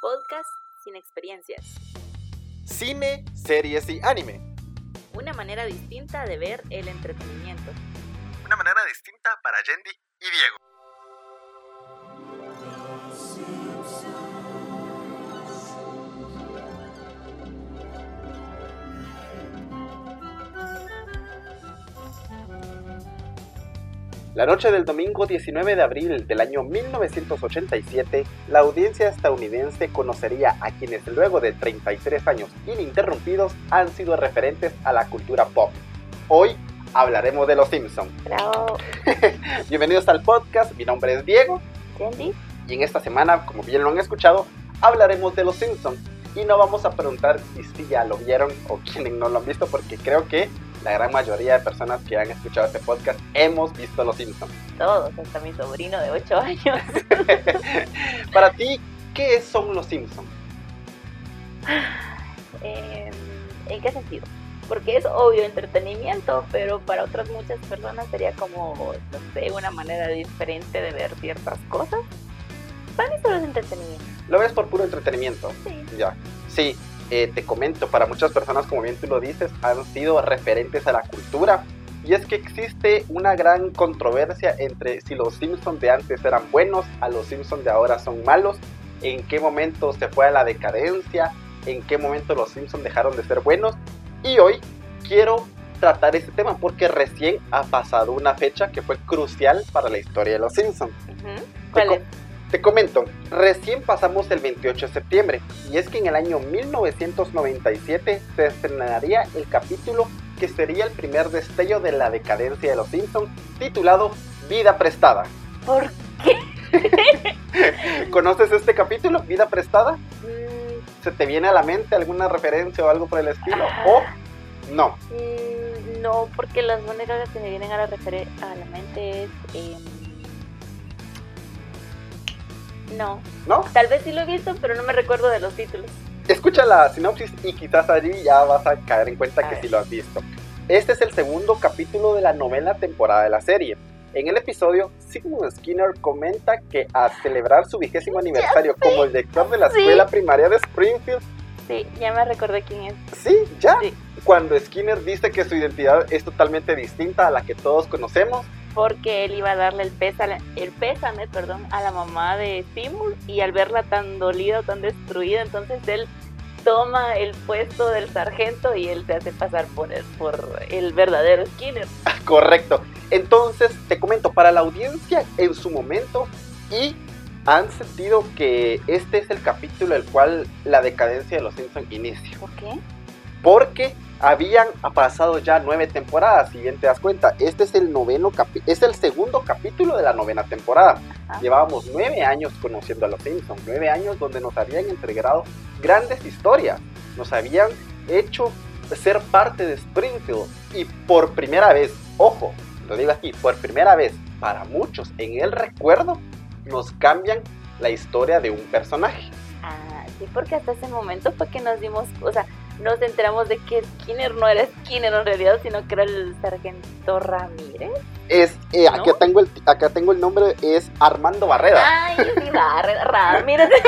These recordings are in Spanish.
Podcast sin experiencias. Cine, series y anime. Una manera distinta de ver el entretenimiento. Una manera distinta para Yendi y Diego. La noche del domingo 19 de abril del año 1987, la audiencia estadounidense conocería a quienes luego de 33 años ininterrumpidos han sido referentes a la cultura pop. Hoy hablaremos de Los Simpsons. Bravo. Bienvenidos al podcast, mi nombre es Diego Yendi. y en esta semana, como bien lo han escuchado, hablaremos de Los Simpsons. Y no vamos a preguntar si sí ya lo vieron o quienes no lo han visto, porque creo que la gran mayoría de personas que han escuchado este podcast hemos visto Los Simpsons. Todos, hasta mi sobrino de 8 años. Para ti, ¿qué son Los Simpsons? Eh, ¿En qué sentido? Porque es obvio entretenimiento, pero para otras muchas personas sería como, no sé, una manera diferente de ver ciertas cosas. Para mí solo es entretenimiento. ¿Lo ves por puro entretenimiento? Sí. Ya. Sí, eh, te comento, para muchas personas, como bien tú lo dices, han sido referentes a la cultura. Y es que existe una gran controversia entre si los Simpsons de antes eran buenos, a los Simpsons de ahora son malos, en qué momento se fue a la decadencia, en qué momento los Simpsons dejaron de ser buenos. Y hoy quiero tratar este tema porque recién ha pasado una fecha que fue crucial para la historia de los Simpsons. ¿Cuál es? Te comento, recién pasamos el 28 de septiembre y es que en el año 1997 se estrenaría el capítulo que sería el primer destello de la decadencia de los Simpsons, titulado Vida Prestada. ¿Por ¿Conoces este capítulo, Vida Prestada? Mm, ¿Se te viene a la mente alguna referencia o algo por el estilo? Ajá. ¿O no? Mm, No, porque las únicas que me vienen a la, a la mente es... em, no, ¿No? tal vez sí lo he visto, pero no me recuerdo de los títulos. Escucha la sinopsis y quizás allí ya vas a caer en cuenta A que ver. sí lo has visto. Este es el segundo capítulo de la novena temporada de la serie. En el episodio, Sigmund Skinner comenta que a celebrar su vigésimo aniversario como el director de la sí. escuela primaria de Springfield, Sí, ya me recordé quién es. sí, ya, Sí. cuando Skinner dice que su identidad es totalmente distinta a la que todos conocemos, Porque él iba a darle el pésame, el pésame perdón, a la mamá de Seymour y al verla tan dolida, tan destruida, entonces él toma el puesto del sargento y él se hace pasar por el, por el verdadero Skinner. correcto. Entonces, te comento, para la audiencia en su momento y han sentido que este es el capítulo el cual la decadencia de los Simpsons inicia. ¿Por qué? Porque habían pasado ya nueve temporadas, si bien te das cuenta, este es el noveno capi- es el segundo capítulo de la novena temporada. Ajá. Llevábamos nueve años conociendo a los Simpsons, nueve años donde nos habían entregado grandes historias, nos habían hecho ser parte de Springfield y por primera vez, ojo, lo digo aquí, por primera vez para muchos en el recuerdo nos cambian la historia de un personaje. Ah, sí, porque hasta ese momento fue que nos dimos, o sea, nos enteramos de que Skinner no era Skinner en realidad, sino que era el sargento Ramírez. Es, eh, ¿No? acá, tengo el, acá tengo el nombre, es Armando Barreda. Ay, sí, Barre- Ramírez.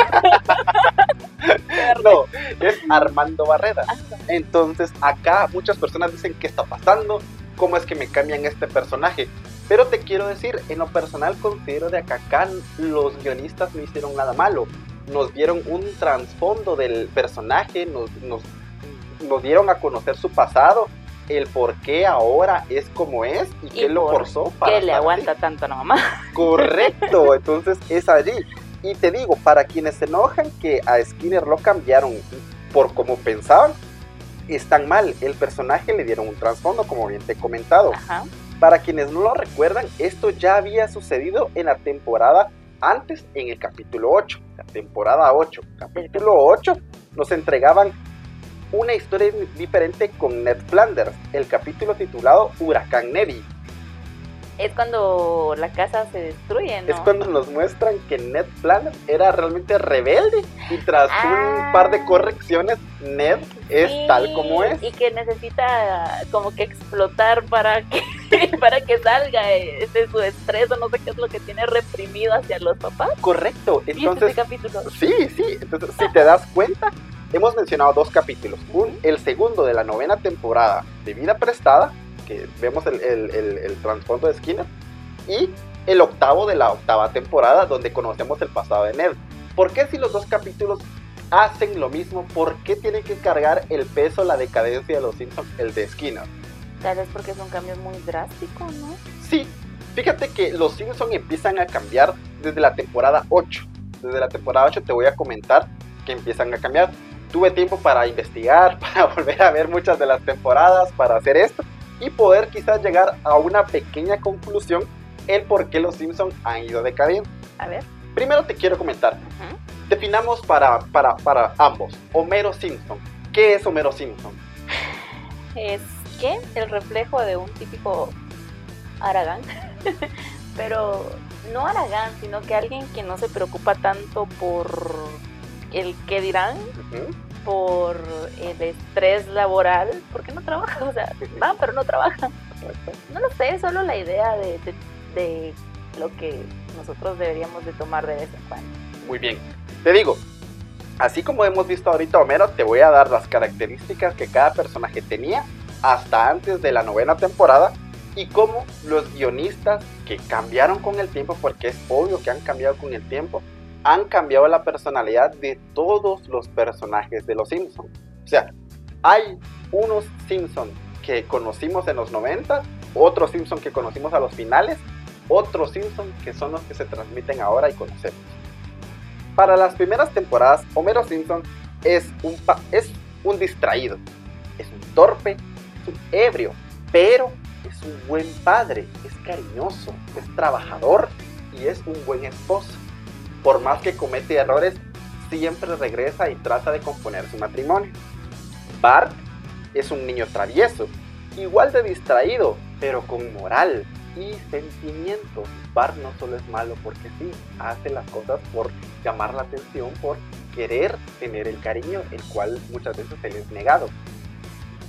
No, es Armando Barreda. Entonces, acá muchas personas dicen, ¿qué está pasando? ¿Cómo es que me cambian este personaje? Pero te quiero decir, en lo personal considero de que acá los guionistas no hicieron nada malo. Nos dieron un trasfondo del personaje, nos, nos, nos dieron a conocer su pasado, el por qué ahora es como es y, qué lo forzó para que le así. aguanta tanto a la mamá. Correcto, entonces es allí. Y te digo, para quienes se enojan que a Skinner lo cambiaron por como pensaban, están mal. El personaje le dieron un trasfondo, como bien te he comentado. Ajá. Para quienes no lo recuerdan, esto ya había sucedido en la temporada antes, en el capítulo 8. La temporada 8. Capítulo 8 nos entregaban una historia diferente con Ned Flanders. El capítulo titulado Huracán Neddy. Es cuando la casa se destruye, ¿no? es cuando nos muestran que Ned Flanders era realmente rebelde y tras Ah. un par de correcciones Ned es Sí, tal como es. Y que necesita como que explotar para que para que salga de su estrés o no sé qué es lo que tiene reprimido hacia los papás. Correcto. ¿Viste Entonces, ese capítulo? sí, sí. Entonces, si te das cuenta, hemos mencionado dos capítulos. Un, el segundo de la novena temporada de Vida Prestada, que vemos el, el, el- el trasfondo de Skinner, y el octavo de la octava temporada, donde conocemos el pasado de Ned. ¿Por qué si los dos capítulos hacen lo mismo? ¿Por qué tienen que cargar el peso, la decadencia de los Simpsons, el de Skinner? Tal vez porque es un cambio muy drástico, ¿no? Sí, fíjate que los Simpsons empiezan a cambiar desde la temporada 8. Desde la temporada 8 te voy a comentar que empiezan a cambiar. Tuve tiempo para investigar, para volver a ver muchas de las temporadas, para hacer esto y poder quizás llegar a una pequeña conclusión el por qué los Simpsons han ido decadiendo. A ver. Primero te quiero comentar, definamos para, para, para ambos, Homero Simpson. ¿Qué es Homero Simpson? Es que el reflejo de un típico Aragán. Pero no Aragán, sino que alguien que no se preocupa tanto por el que dirán, Ujú. por el estrés laboral, porque no trabaja, o sea, va, pero no trabaja. No lo sé, solo la idea de, de- de lo que nosotros deberíamos de tomar de vez en cuando. Muy bien. Te digo, así como hemos visto ahorita Homero, te voy a dar las características que cada personaje tenía hasta antes de la novena temporada y cómo los guionistas que cambiaron con el tiempo, porque es obvio que han cambiado con el tiempo, han cambiado la personalidad de todos los personajes de los Simpsons. O sea, hay unos Simpsons que conocimos en los 90, otros Simpsons que conocimos a los finales, otros Simpsons que son los que se transmiten ahora y conocemos. Para las primeras temporadas, Homero Simpson es un, es un distraído, es un torpe, es un ebrio, pero es un buen padre, es cariñoso, es trabajador y es un buen esposo. Por más que comete errores, siempre regresa y trata de componer su matrimonio. Bart es un niño travieso, igual de distraído, pero con moral y sentimientos. Bart no solo es malo porque sí, hace las cosas por llamar la atención, por querer tener el cariño, el cual muchas veces se le es negado.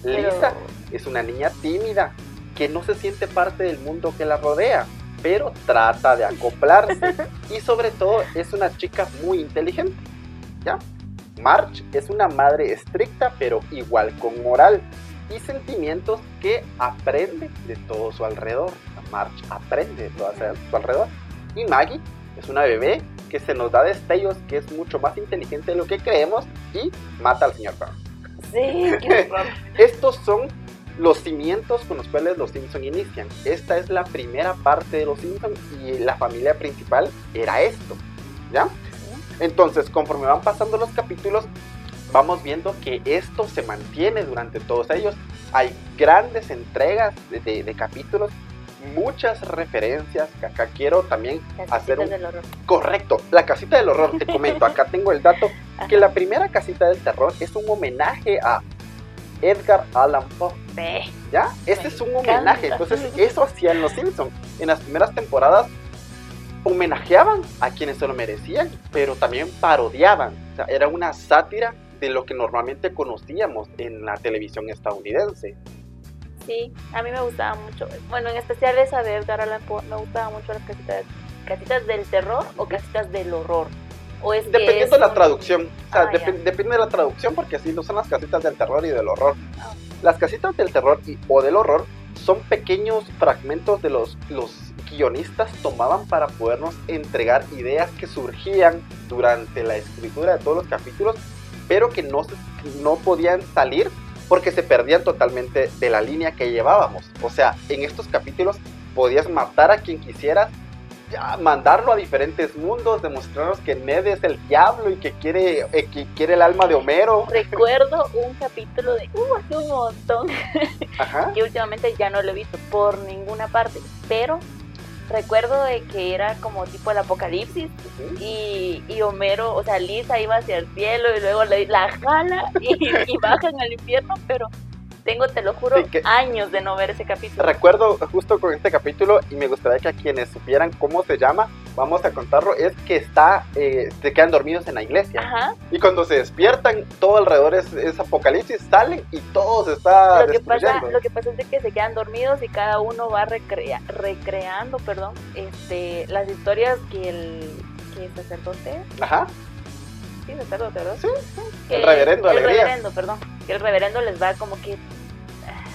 Pero- Lisa es una niña tímida que no se siente parte del mundo que la rodea, pero trata de acoplarse y sobre todo es una chica muy inteligente. ¿Ya? Marge es una madre estricta pero igual con moral y sentimientos que aprende de todo su alrededor. Marge aprende de todo a su alrededor. Y Maggie es una bebé que se nos da destellos que es mucho más inteligente de lo que creemos y mata al señor Burns. Sí. Estos son los cimientos con los cuales los Simpson inician. Esta es la primera parte de los Simpson y la familia principal era esto, ¿ya? Entonces, conforme van pasando los capítulos, vamos viendo que esto se mantiene durante todos ellos. Hay grandes entregas de, de- de capítulos, muchas referencias, que acá quiero también hacer un del horror. correcto. La casita del horror, te comento, acá tengo el dato que la primera casita del terror es un homenaje a Edgar Allan Poe. ¿Ya? Este es un homenaje. Entonces, eso hacían los Simpsons. En las primeras temporadas homenajeaban a quienes se lo merecían, pero también parodiaban. O sea, era una sátira de lo que normalmente conocíamos en la televisión estadounidense. Sí, a mí me gustaba mucho. Bueno, en especial esa de Edgar Allan Poe, me gustaba mucho las casitas, casitas del terror o casitas del horror. O es que Dependiendo es de la traducción. O sea, Ah, depende de la traducción porque así no son las casitas del terror y del horror. Ah. Las casitas del terror y, o del horror son pequeños fragmentos de los, los guionistas tomaban para podernos entregar ideas que surgían durante la escritura de todos los capítulos, pero que no, se- no podían salir porque se perdían totalmente de la línea que llevábamos. O sea, en estos capítulos podías matar a quien quisieras, ya, mandarlo a diferentes mundos, demostrarnos que Ned es el diablo y que quiere, eh, que quiere el alma de Homero. Recuerdo un capítulo de uh, hace un montón Ajá. que últimamente ya no lo he visto por ninguna parte, pero recuerdo de que era como tipo el apocalipsis y, y Homero, o sea, Lisa iba hacia el cielo y luego la, la jala y, y bajan al infierno, pero tengo, te lo juro, Sí, que- años de no ver ese capítulo. Recuerdo justo con este capítulo y me gustaría que a quienes supieran cómo se llama, vamos a contarlo, es que está, eh, se quedan dormidos en la iglesia. Ajá. Y cuando se despiertan, todo alrededor es, es apocalipsis, salen y todo se está Lo que, pasa, lo que pasa es que se quedan dormidos y cada uno va recrea- recreando perdón, este, las historias que el, que el sacerdote, Ajá, sí, sacerdote, ¿verdad? Sí, Que- el reverendo, el alegría. reverendo, perdón. Que el reverendo les va como que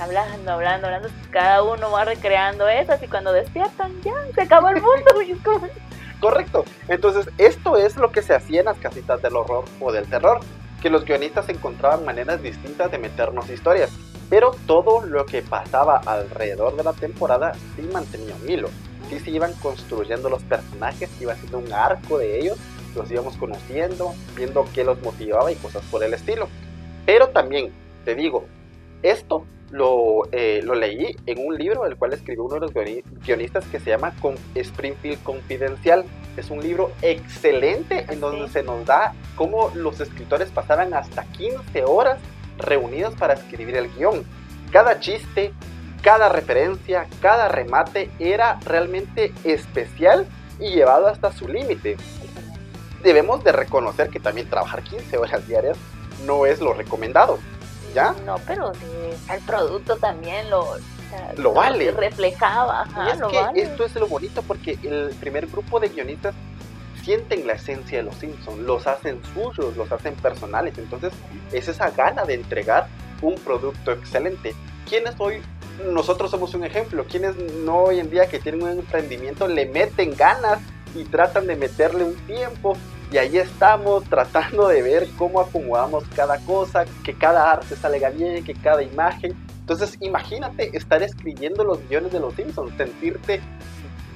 hablando, hablando, hablando. Cada uno va recreando esas y cuando despiertan, ya, se acabó el mundo. Correcto. Entonces, esto es lo que se hacía en las casitas del horror o del terror, que los guionistas encontraban maneras distintas de meternos historias. Pero todo lo que pasaba alrededor de la temporada sí mantenía un hilo. Sí se iban construyendo los personajes, iba siendo un arco de ellos, los íbamos conociendo, viendo qué los motivaba y cosas por el estilo. Pero también, te digo, esto lo, eh, lo leí en un libro el cual escribió uno de los guioni- guionistas que se llama Springfield Confidencial. Es un libro excelente en donde Sí. se nos da cómo los escritores pasaban hasta 15 horas reunidos para escribir el guion. Cada chiste, cada referencia, cada remate era realmente especial y llevado hasta su límite. Debemos de reconocer que también trabajar 15 horas diarias no es lo recomendado. ¿Ya? No, pero el producto también lo, o sea, Lo vale. Reflejaba, ajá, y es lo que vale. esto es lo bonito porque el primer grupo de guionistas sienten la esencia de los Simpsons, los hacen suyos, los hacen personales. Entonces es esa gana de entregar un producto excelente. ¿Quiénes hoy? Nosotros somos un ejemplo. ¿Quiénes no hoy en día que tienen un emprendimiento le meten ganas y tratan de meterle un tiempo? Y ahí estamos tratando de ver cómo acomodamos cada cosa, que cada arte salga bien, que cada imagen. Entonces imagínate estar escribiendo los guiones de los Simpsons, sentirte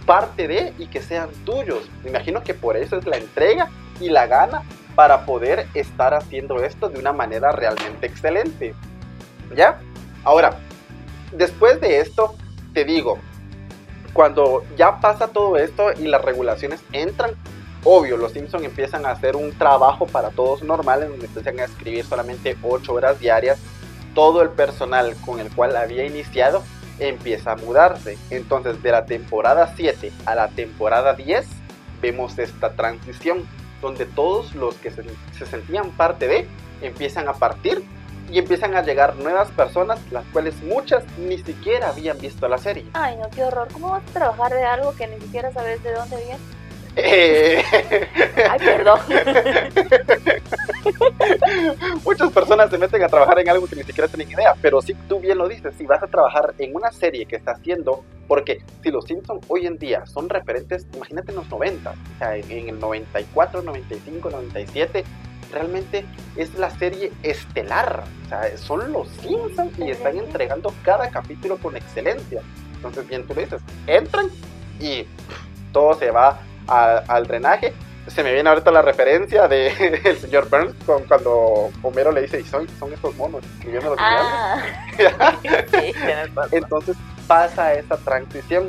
parte de y que sean tuyos. Me imagino que por eso es la entrega y la gana para poder estar haciendo esto de una manera realmente excelente. ¿Ya? Ahora, después de esto, te digo, cuando ya pasa todo esto y las regulaciones entran, obvio, los Simpsons empiezan a hacer un trabajo para todos normal, en donde empiezan a escribir solamente 8 horas diarias. Todo el personal con el cual había iniciado empieza a mudarse. Entonces, de la temporada 7 a la temporada 10, vemos esta transición, donde todos los que se, se sentían parte de empiezan a partir y empiezan a llegar nuevas personas, las cuales muchas ni siquiera habían visto la serie. Ay, no, qué horror. ¿Cómo vas a trabajar de algo que ni siquiera sabes de dónde viene? Eh, Ay, perdón. Muchas personas se meten a trabajar en algo que ni siquiera tienen idea, pero si tú bien lo dices, si vas a trabajar en una serie que está haciendo, porque si los Simpsons hoy en día son referentes, imagínate en los 90, o sea, en, en el 94, 95, 97, realmente es la serie estelar, o sea, son los Simpsons y están entregando cada capítulo con excelencia. Entonces, bien tú lo dices, entran y todo se va a- al drenaje se me viene ahorita la referencia de el señor Burns con, cuando Homero le dice, y son, son estos monos escribiendo los guiones". Ah, sí. Entonces pasa esa transición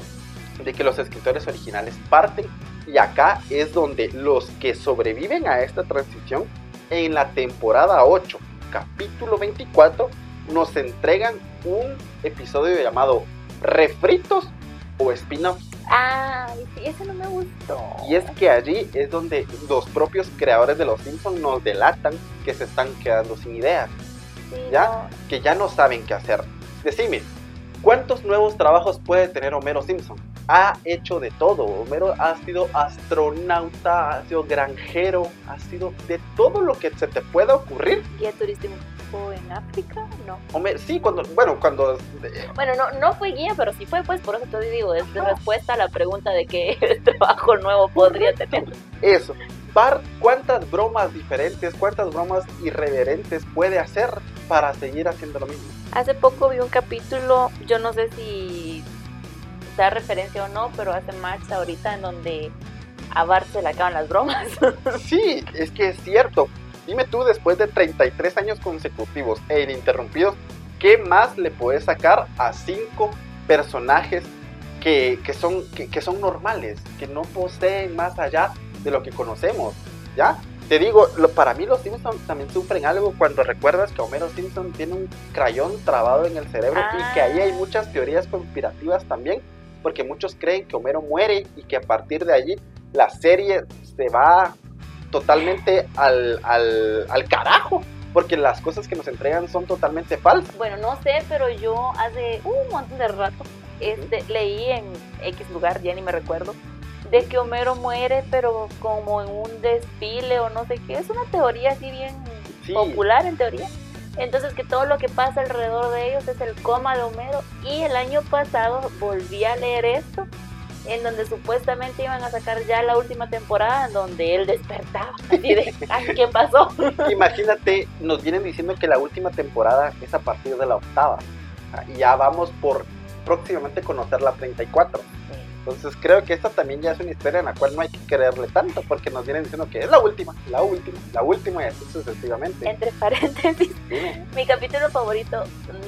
de que los escritores originales parten y acá es donde los que sobreviven a esta transición en la temporada 8, capítulo 24, nos entregan un episodio llamado Refritos o Spin-off. Ay, sí, ese no me gustó. Y es que allí es donde los propios creadores de Los Simpsons nos delatan que se están quedando sin ideas, Sí, ¿ya? no. que ya no saben qué hacer. Decime, ¿cuántos nuevos trabajos puede tener Homero Simpson? Ha hecho de todo. Homero ha sido astronauta, ha sido granjero, ha sido de todo lo que se te pueda ocurrir. Guía turístico en África, no. Homero, sí, cuando, bueno, cuando eh, Bueno, no, no fue guía, pero sí fue, pues por eso te digo, es de respuesta a la pregunta de qué trabajo nuevo podría tener. eso, Bart, ¿cuántas bromas diferentes, cuántas bromas irreverentes puede hacer para seguir haciendo lo mismo? Hace poco vi un capítulo, yo no sé si da referencia o no, pero hace Max ahorita en donde a Bart se le acaban las bromas. Sí, es que es cierto. Dime tú, después de 33 años consecutivos e ininterrumpidos, ¿qué más le puedes sacar a cinco personajes que, que son, que, que son normales, que no poseen más allá de lo que conocemos? ¿Ya? Te digo, lo- para mí los Simpsons también sufren algo cuando recuerdas que Homero Simpson tiene un crayón trabado en el cerebro y que ahí hay muchas teorías conspirativas también, porque muchos creen que Homero muere y que a partir de allí la serie se va totalmente al, al, al carajo porque las cosas que nos entregan son totalmente falsas. Bueno, no sé, pero yo hace un montón de rato este, leí en X lugar, ya ni me recuerdo, de que Homero muere, pero como en un desfile o no sé qué. Es una teoría así bien popular en teoría. Entonces que todo lo que pasa alrededor de ellos es el coma de Homero. Y el año pasado volví a leer esto en donde supuestamente iban a sacar ya la última temporada en donde él despertaba. Así de, ¿qué pasó? Imagínate, nos vienen diciendo que la última temporada es a partir de la octava. Y ya vamos por próximamente conocer la 34. Entonces creo que esta también ya es una historia en la cual no hay que creerle tanto porque nos vienen diciendo que es la última, la última, la última y así sucesivamente. Entre paréntesis, mi capítulo favorito,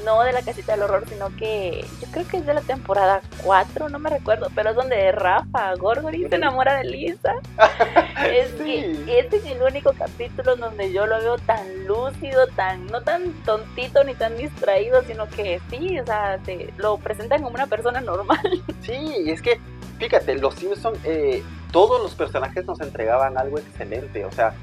no de la casita del horror, sino que yo creo que es de la temporada 4, no me recuerdo, pero es donde Rafa Gorgori se enamora de Lisa. es que este es el único capítulo donde yo lo veo tan lúcido, tan, no tan tontito ni tan distraído, sino que sí, o sea, se, lo presentan como una persona normal. Sí, y es que fíjate, los Simpsons, eh, todos los personajes nos entregaban algo excelente. O sea,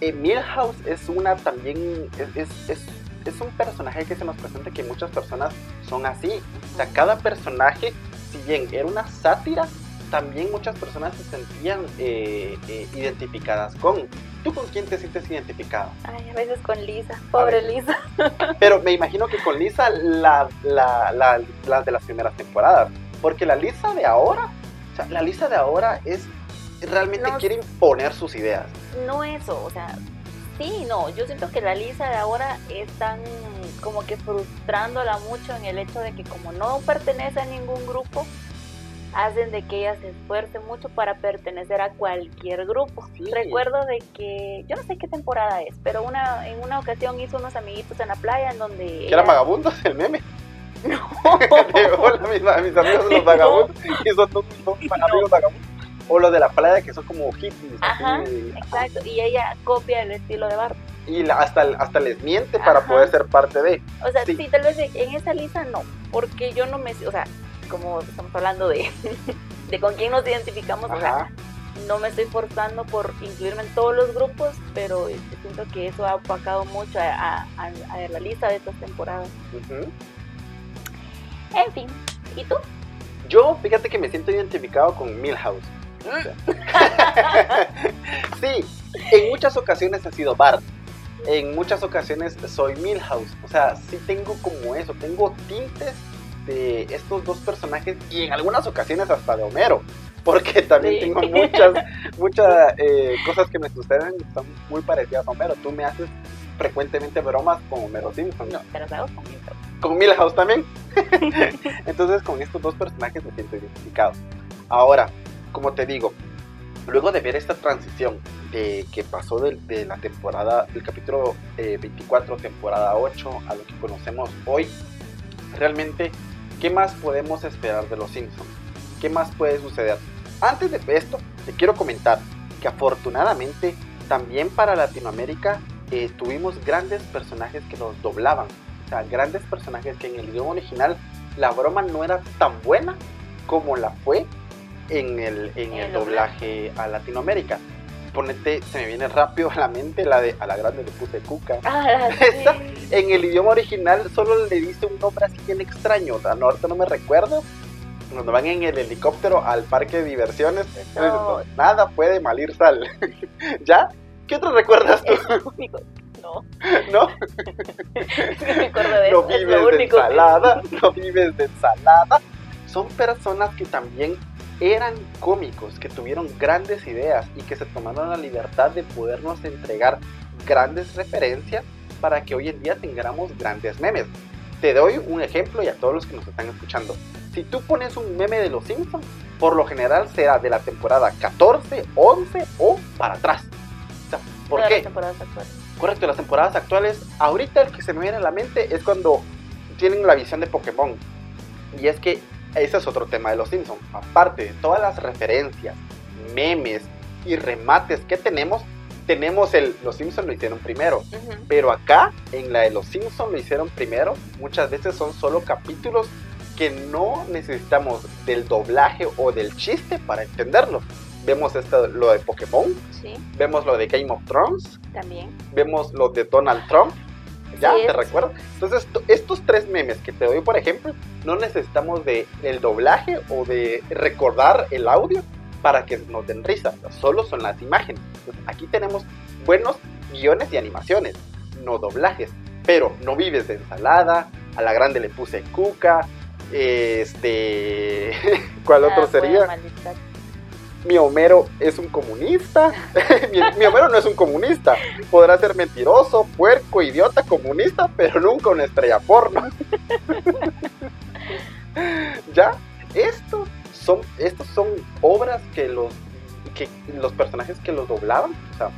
eh, Milhouse es una también, es, es, es, un personaje que se nos presenta que muchas personas son así. O sea, cada personaje, si bien era una sátira, también muchas personas se sentían eh, identificadas con. ¿Tú con quién te sientes identificado? Ay, a veces con Lisa, pobre Lisa. Pero me imagino que con Lisa la, la, la, la de las primeras temporadas. Porque la Lisa de ahora o sea, la lista de ahora es realmente quiere imponer sus ideas. No eso, o sea, sí, no, yo siento que la Lisa de ahora están como que frustrándola mucho en el hecho de que como no pertenece a ningún grupo, hacen de que ella se esfuerce mucho para pertenecer a cualquier grupo. Recuerdo de que, yo no sé qué temporada es, pero una en una ocasión hizo unos amiguitos en la playa en donde... ¿Que eran vagabundos el meme? No. Hola, mis, mis, amigos los vagabundos. Y son, amigos vagabundos. O los de la playa que son como hippies. Ajá, exacto. Y ella copia el estilo de Bart. Y hasta, hasta les miente para poder ser parte de. O sea, sí. tal vez en esa lista no. Porque yo no me. O sea, como estamos hablando de, de con quién nos identificamos, o sea, no me estoy forzando por incluirme en todos los grupos, pero este, siento que eso ha opacado mucho a, a, la lista de estas temporadas. En fin, ¿y tú? Yo, fíjate que me siento identificado con Milhouse. sí, en muchas ocasiones ha sido Bart. En muchas ocasiones soy Milhouse. O sea, sí tengo como eso, tengo tintes de estos dos personajes y en algunas ocasiones hasta de Homero. Porque también tengo muchas, muchas eh, cosas que me suceden y son muy parecidas a Homero. Tú me haces frecuentemente bromas con Homero Simpson. No, pero me con con Milhouse también. Entonces con estos dos personajes me siento identificado. Ahora, como te digo, luego de ver esta transición de que pasó de, la temporada, del capítulo 24, eh, temporada 8, a lo que conocemos hoy, realmente, ¿qué más podemos esperar de los Simpsons? ¿Qué más puede suceder? Antes de esto, te quiero comentar que afortunadamente también para Latinoamérica eh, tuvimos grandes personajes que los doblaban grandes personajes que en el idioma original la broma no era tan buena como la fue en el, en el, doblaje a Latinoamérica. Ponete, se me viene rápido a la mente la de a la grande le puse cuca. Ah, en el idioma original solo le dice un nombre así bien extraño. no, ahorita no me recuerdo. Cuando van en el helicóptero al parque de diversiones, nada puede malir sal. ¿Ya? ¿Qué otro recuerdas tú? no. ¿No? no vives de ensalada, no vives de ensalada. Son personas que también eran cómicos, que tuvieron grandes ideas y que se tomaron la libertad de podernos entregar grandes referencias para que hoy en día tengamos grandes memes. Te doy un ejemplo y a todos los que nos están escuchando. Si tú pones un meme de los Simpsons, por lo general será de la temporada 14, 11 o para atrás. ¿Por qué? Correcto, las temporadas actuales, ahorita el que se me viene a la mente es cuando tienen la visión de Pokémon. Y es que ese es otro tema de los Simpsons. Aparte de todas las referencias, memes y remates que tenemos, tenemos el Los Simpsons lo hicieron primero. Pero acá, en la de Los Simpsons lo hicieron primero, muchas veces son solo capítulos que no necesitamos del doblaje o del chiste para entenderlo Vemos esto, lo de Pokémon, Sí, vemos lo de Game of Thrones, también. vemos lo de Donald Trump, ¿ya? Sí, ¿Te recuerdas? Entonces, to- estos tres memes que te doy, por ejemplo, no necesitamos de el doblaje o de recordar el audio para que nos den risa, solo son las imágenes. Entonces, aquí tenemos buenos guiones y animaciones, no doblajes, pero no vives de ensalada, a la grande le puse cuca, este, ¿cuál otro Ah, sería? Mi Homero es un comunista. mi, Homero no es un comunista. Podrá ser mentiroso, puerco, idiota, comunista, pero nunca una estrella porno. ya, estos son, estos son obras que los, que los personajes que los doblaban, o sea,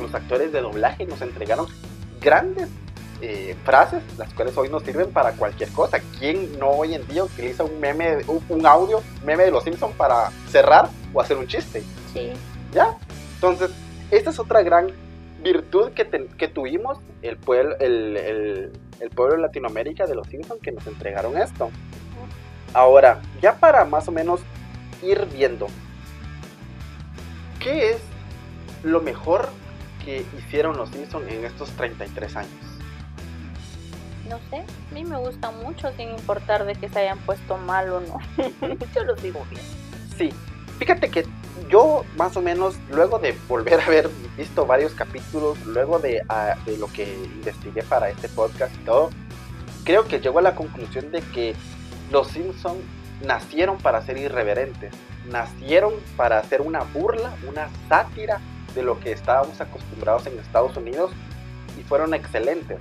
los actores de doblaje nos entregaron grandes eh, frases, las cuales hoy nos sirven para cualquier cosa. ¿Quién no hoy en día utiliza un meme, un, un audio, meme de los Simpsons para cerrar o hacer un chiste? Sí, ¿Ya? Entonces, esta es otra gran virtud que, que tuvimos el pueblo, el, el- el pueblo de Latinoamérica de los Simpsons que nos entregaron esto. Ahora, ya para más o menos ir viendo, ¿qué es lo mejor que hicieron los Simpsons en estos 33 años? No sé. A mí me gusta mucho sin importar de que se hayan puesto mal o no. Yo los digo bien. Sí, fíjate que yo más o menos, luego de volver a haber visto varios capítulos, luego de, ah, de lo que investigué para este podcast y todo, creo que llego a la conclusión de que los Simpsons nacieron para ser irreverentes, nacieron para hacer una burla, una sátira de lo que estábamos acostumbrados en Estados Unidos y fueron excelentes.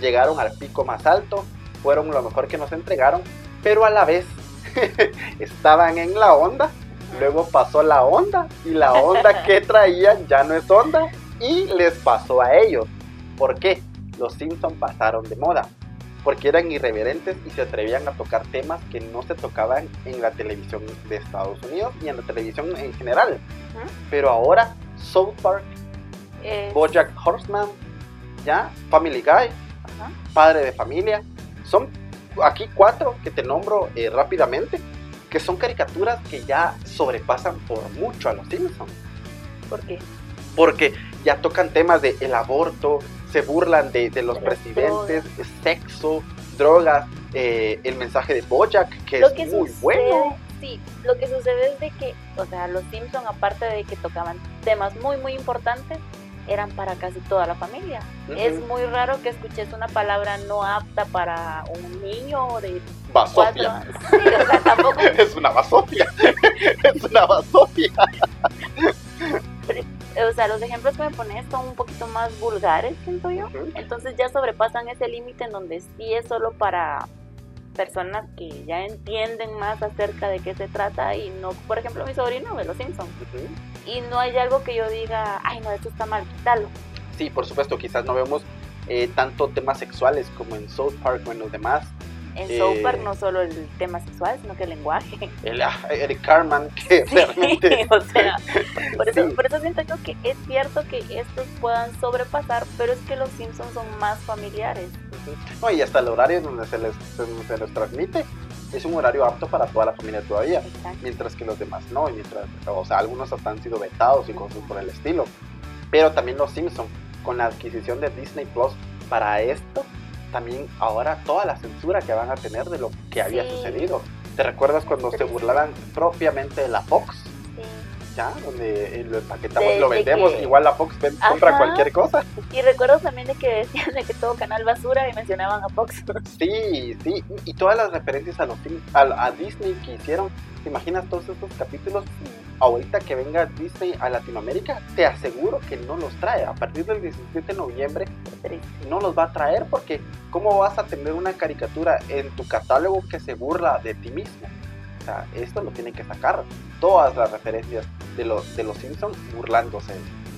Llegaron al pico más alto, fueron lo mejor que nos entregaron, pero a la vez estaban en la onda Luego pasó la onda y la onda que traían ya no es onda y les pasó a ellos. ¿Por qué? Los Simpsons pasaron de moda. Porque eran irreverentes y se atrevían a tocar temas que no se tocaban en la televisión de Estados Unidos y en la televisión en general. Pero ahora South Park, Es- Bojack Horseman, ya Family Guy, ajá. Padre de Familia, son aquí cuatro que te nombro eh, rápidamente, que son caricaturas que ya sobrepasan por mucho a los Simpsons. ¿Por qué? Porque ya tocan temas de el aborto, se burlan de, de los De presidentes, sexo, drogas, eh, el mensaje de Bojack, que lo es que muy sucede, bueno. Sí, lo que sucede es de que, o sea, los Simpson aparte de que tocaban temas muy muy importantes, eran para casi toda la familia. Es muy raro que escuches una palabra no apta para un niño de Basofia. Sí, o sea, tampoco Es una basofia. es una basofia. o sea, los ejemplos que me pones son un poquito más vulgares, siento yo. Entonces ya sobrepasan ese límite en donde sí es solo para personas que ya entienden más acerca de qué se trata y no, por ejemplo, mi sobrino ve los Simpsons y no hay algo que yo diga, ay no, esto está mal, quítalo. Sí, por supuesto, quizás no vemos eh, tanto temas sexuales como en South Park o en los demás. En Eh. Park no solo el tema sexual, sino que el lenguaje. El, ah, Eric Carman, que Sí, realmente... o sea, por eso, Sí. por eso siento yo que es cierto que estos puedan sobrepasar, pero es que los Simpsons son más familiares. No, y hasta el horario donde se les, se les transmite es un horario apto para toda la familia todavía, Exacto. mientras que los demás no, y mientras, o sea, algunos hasta han sido vetados y cosas por el estilo. Pero también los Simpsons, con la adquisición de Disney Plus para esto, también ahora toda la censura que van a tener de lo que había Sí. sucedido. ¿Te recuerdas cuando se burlaban propiamente de la Fox? Ya, donde eh, lo empaquetamos, De- lo de vendemos, que- igual la Fox ven- compra cualquier cosa. Y recuerdo también de que decían de que todo canal basura y mencionaban a Fox. Sí, sí, y todas las referencias a los a, a Disney que hicieron, ¿te imaginas todos estos capítulos? Ahorita que venga Disney a Latinoamérica, te aseguro que no los trae. A partir del 17 de noviembre no los va a traer porque ¿cómo vas a tener una caricatura en tu catálogo que se burla de ti mismo? O sea, esto lo tienen que sacar. Todas las referencias de los, de los Simpsons burlándose.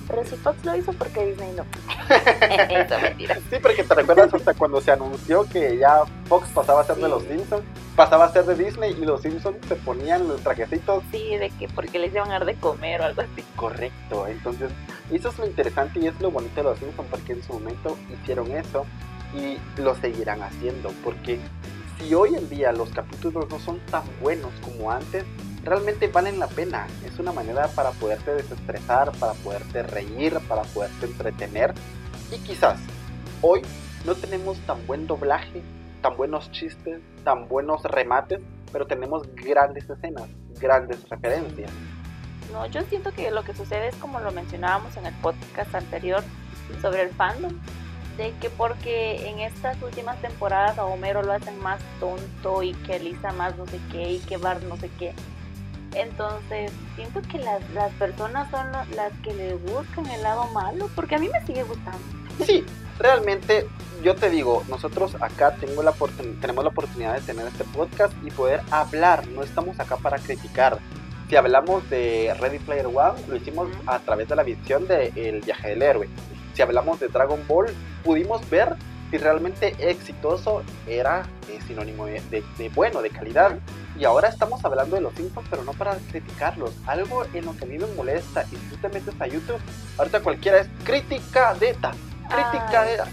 Pero si Fox lo hizo, porque Disney no? Eso mentira. Sí, porque te recuerdas hasta cuando se anunció que ya Fox pasaba a ser de los Simpsons, pasaba a ser de Disney y los Simpsons se ponían los trajecitos. Sí, de que porque les iban a dar de comer o algo así. Correcto, entonces eso es lo interesante y es lo bonito de los Simpsons porque en su momento hicieron eso y lo seguirán haciendo porque si hoy en día los capítulos no son tan buenos como antes realmente valen la pena. Es una manera para poderte desestresar, para poderte reír, para poderte entretener. Y quizás hoy no tenemos tan buen doblaje, tan buenos chistes, tan buenos remates, pero tenemos grandes escenas, grandes referencias. No, yo siento que lo que sucede es como lo mencionábamos en el podcast anterior sobre el fandom, de que porque en estas últimas temporadas a Homero lo hacen más tonto y que Lisa más no sé qué y que Bart no sé qué. Entonces, siento que las, las personas son las que le buscan el lado malo, porque a mí me sigue gustando. Sí, realmente yo te digo, nosotros acá tengo la tenemos la oportunidad de tener este podcast y poder hablar, no estamos acá para criticar. Si hablamos de Ready Player One, lo hicimos a través de la visión de El viaje del héroe. Si hablamos de Dragon Ball, pudimos ver si realmente exitoso era eh, sinónimo de, bueno, de calidad. Y ahora estamos hablando de los Simpsons, pero no para criticarlos. Algo en lo que a mí me molesta, y si tú te metes a YouTube, ahorita cualquiera es crítica de ta, crítica de ta.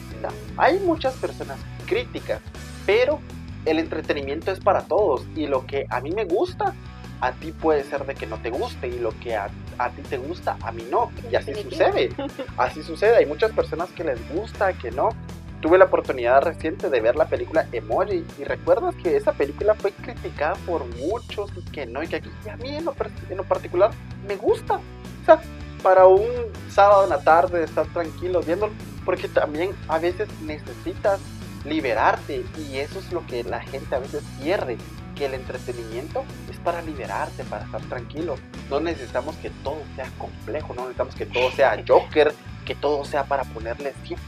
Hay muchas personas críticas, pero el entretenimiento es para todos. Y lo que a mí me gusta, a ti puede ser de que no te guste. Y lo que a, a ti te gusta, a mí no. Y así sucede. Así sucede. Hay muchas personas que les gusta, que no tuve la oportunidad reciente de ver la película Emoji y recuerdas que esa película fue criticada por muchos y que no, y que aquí, a mí en lo, particular me gusta. O sea, para un sábado en la tarde estar tranquilo viéndolo, porque también a veces necesitas liberarte y eso es lo que la gente a veces pierde, que el entretenimiento es para liberarte, para estar tranquilo. No necesitamos que todo sea complejo, no necesitamos que todo sea Joker, que todo sea para ponerle 100%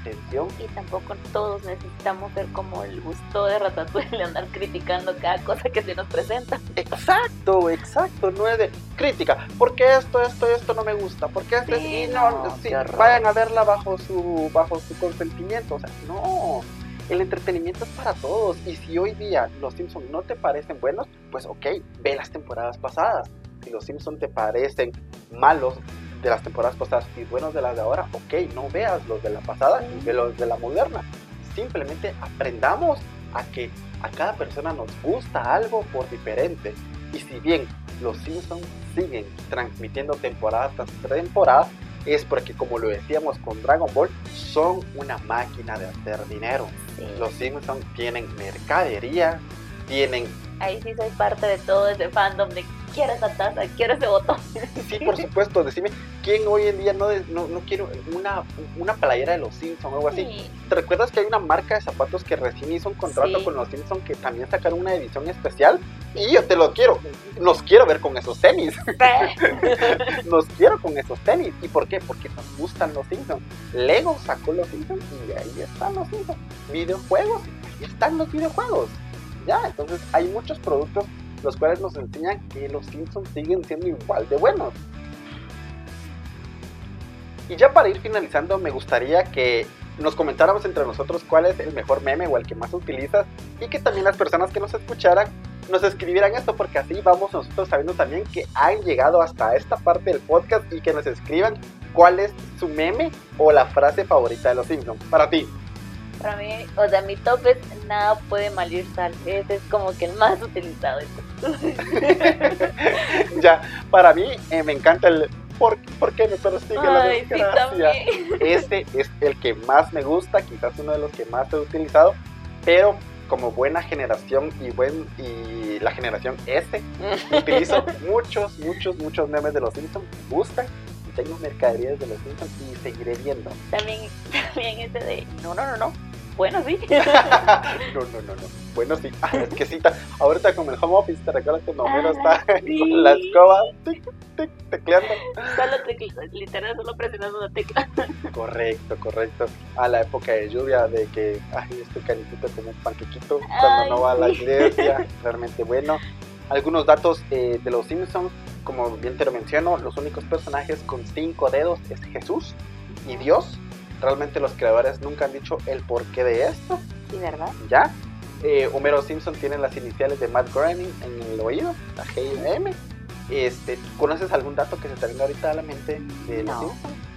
atención. Y tampoco todos necesitamos ser como el gusto de Ratatouille, andar criticando cada cosa que se nos presenta. Exacto, exacto, no es de crítica, porque esto, esto, esto no me gusta, porque esto y no, vayan a verla bajo su, bajo su consentimiento, o sea, no. El entretenimiento es para todos y si hoy día los Simpsons no te parecen buenos, pues ok, ve las temporadas pasadas. Si los Simpsons te parecen malos, de las temporadas pasadas y buenos de las de ahora, ok, no veas los de la pasada y ve los de la moderna. Simplemente aprendamos a que a cada persona nos gusta algo por diferente. Y si bien los Simpsons siguen transmitiendo temporada tras temporada, es porque como lo decíamos con Dragon Ball, son una máquina de hacer dinero. Los Simpsons tienen mercadería, tienen... Ahí sí soy parte de todo ese fandom de quiero esa taza, quiero ese botón. Sí, por supuesto, decime, ¿quién hoy en día no, no, no quiere una, una playera de los Simpsons o algo así? ¿Te recuerdas que hay una marca de zapatos que recién hizo un contrato con los Simpsons que también sacaron una edición especial? Y yo te lo quiero, nos quiero ver con esos tenis. nos quiero con esos tenis. ¿Y por qué? Porque nos gustan los Simpsons. Lego sacó los Simpsons y ahí están los Simpsons. Videojuegos, ahí están los videojuegos. Ya, entonces hay muchos productos los cuales nos enseñan que los Simpsons siguen siendo igual de buenos. Y ya para ir finalizando, me gustaría que nos comentáramos entre nosotros cuál es el mejor meme o el que más utilizas y que también las personas que nos escucharan nos escribieran esto porque así vamos nosotros sabiendo también que han llegado hasta esta parte del podcast y que nos escriban cuál es su meme o la frase favorita de los Simpsons. Para ti. Para mí, o sea, mi top es nada puede malir sal. Ese es como que el más utilizado. ya, para mí eh, me encanta el ¿por, ¿por qué me persigue la desgracia? Ese es el que más me gusta, quizás uno de los que más he utilizado, pero como buena generación y buen y la generación S, utilizo muchos, muchos, muchos memes de los Simpsons, me gustan tengo mercaderías de los Simpsons y seguiré viendo. También, también ese de no, no, no, no, bueno, sí. no, no, no, no. Bueno, sí. Ah, es que sí, ahorita con el home office, ¿te recuerdas que Homero ah, está con la escoba tic, tic, tecleando? Solo tecla, literal, solo presionando la tecla. correcto, correcto. A la época de lluvia, de que, ay, este canitito como un panquequito cuando no va a la iglesia. Realmente bueno. Algunos datos eh, de los Simpsons, como bien te lo menciono, los únicos personajes con cinco dedos es Jesús y Dios realmente los creadores nunca han dicho el porqué de esto. Sí, ¿verdad? ¿Ya? Eh, Homero Simpson tiene las iniciales de Matt Groening en el oído, la G y la M. Este, ¿Conoces algún dato que se te venga ahorita a la mente de no.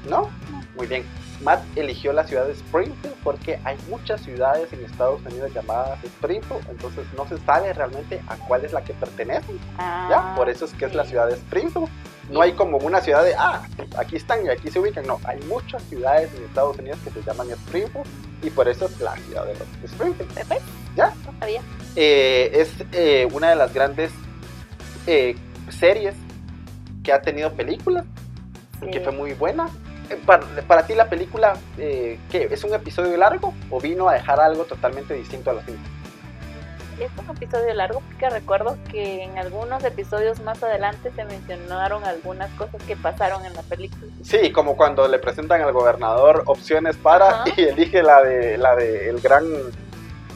¿No? Muy bien. Matt eligió la ciudad de Springfield porque hay muchas ciudades en Estados Unidos llamadas Springfield, entonces no se sabe realmente a cuál es la que pertenece. Ah, ¿ya? Por eso es que es la sí. ciudad de Springfield. No hay como una ciudad de, ah, aquí están y aquí se ubican. No, hay muchas ciudades en Estados Unidos que se llaman Springfield y por eso es la ciudad de los Springfield. Perfecto. ¿Ya? No sabía. Eh, es eh, una de las grandes eh, series que ha tenido películas, Sí. que fue muy buena. Para, para ti la película, eh, ¿qué? ¿Es un episodio largo o vino a dejar algo totalmente distinto a los Simpsons? Es un episodio largo porque recuerdo que en algunos episodios más adelante se mencionaron algunas cosas que pasaron en la película. Sí, como cuando le presentan al gobernador opciones para Ajá. y elige la de la de el gran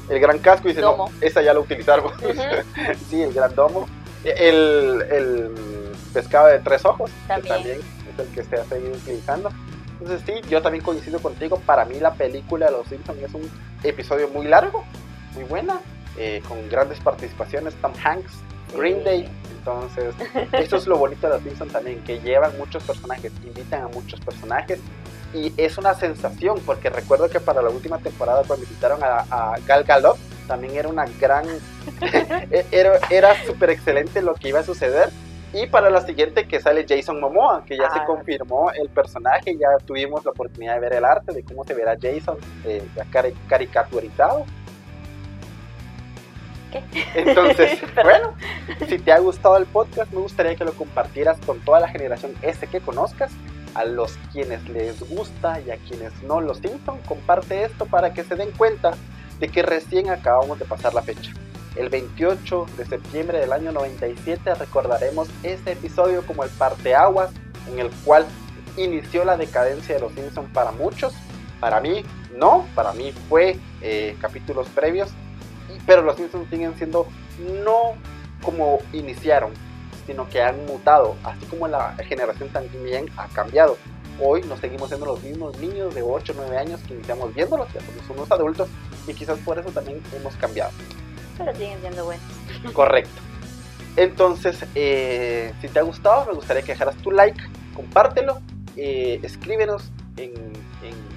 el gran casco y dice, Domo. no, esa ya la utilizaron. Ujú. sí, el gran domo. El, el pescado de tres ojos, También. que también es el que se ha seguido utilizando. Entonces sí, yo también coincido contigo. Para mí la película de Los Simpsons es un episodio muy largo, muy buena, eh, con grandes participaciones. Tom Hanks, Green. Day. Entonces, eso es lo bonito de Los Simpsons también, que llevan muchos personajes, invitan a muchos personajes. Y es una sensación, porque recuerdo que para la última temporada cuando invitaron a, a Gal Gadot, también era una gran... era era súper excelente lo que iba a suceder. Y para la siguiente que sale Jason Momoa, que ya Ah. se confirmó el personaje, ya tuvimos la oportunidad de ver el arte, de cómo se verá Jason eh, ya cari- caricaturizado. ¿Qué? Entonces, bueno, si te ha gustado el podcast, me gustaría que lo compartieras con toda la generación S que conozcas, a los quienes les gusta y a quienes no los Simpson, comparte esto para que se den cuenta de que recién acabamos de pasar la fecha. El 28 de septiembre del año 97 recordaremos ese episodio como el parteaguas en el cual inició la decadencia de los Simpson para muchos. Para mí, no, para mí fue eh, capítulos previos, pero los Simpsons siguen siendo no como iniciaron, sino que han mutado, así como la generación también ha cambiado. Hoy nos seguimos siendo los mismos niños de 8 o 9 años que iniciamos viéndolos, ya somos unos adultos y quizás por eso también hemos cambiado. Pero siguen siendo buenos. Correcto. Entonces, eh, si te ha gustado, me gustaría que dejaras tu like, compártelo, eh, escríbenos en, en-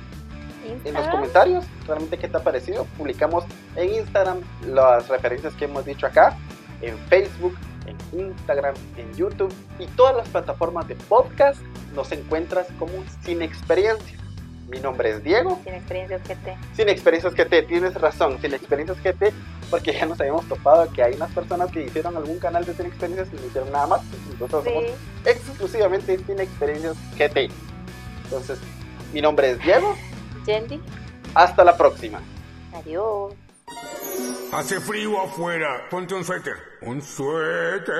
en los comentarios realmente qué te ha parecido. Publicamos en Instagram las referencias que hemos dicho acá, en Facebook, en Instagram, en YouTube y todas las plataformas de podcast nos encuentras como Sin Experiencia. Mi nombre es Diego, Sin experiencias GT. Sin Experiencias GT, tienes razón, Sin Experiencias GT, porque ya nos habíamos topado que hay unas personas que hicieron algún canal de Sin Experiencias y no hicieron nada más. Nosotros somos exclusivamente Sin Experiencias GT. Entonces, mi nombre es Diego, Yendi. hasta la próxima. Adiós. Hace frío afuera. Ponte un suéter. Un suéter.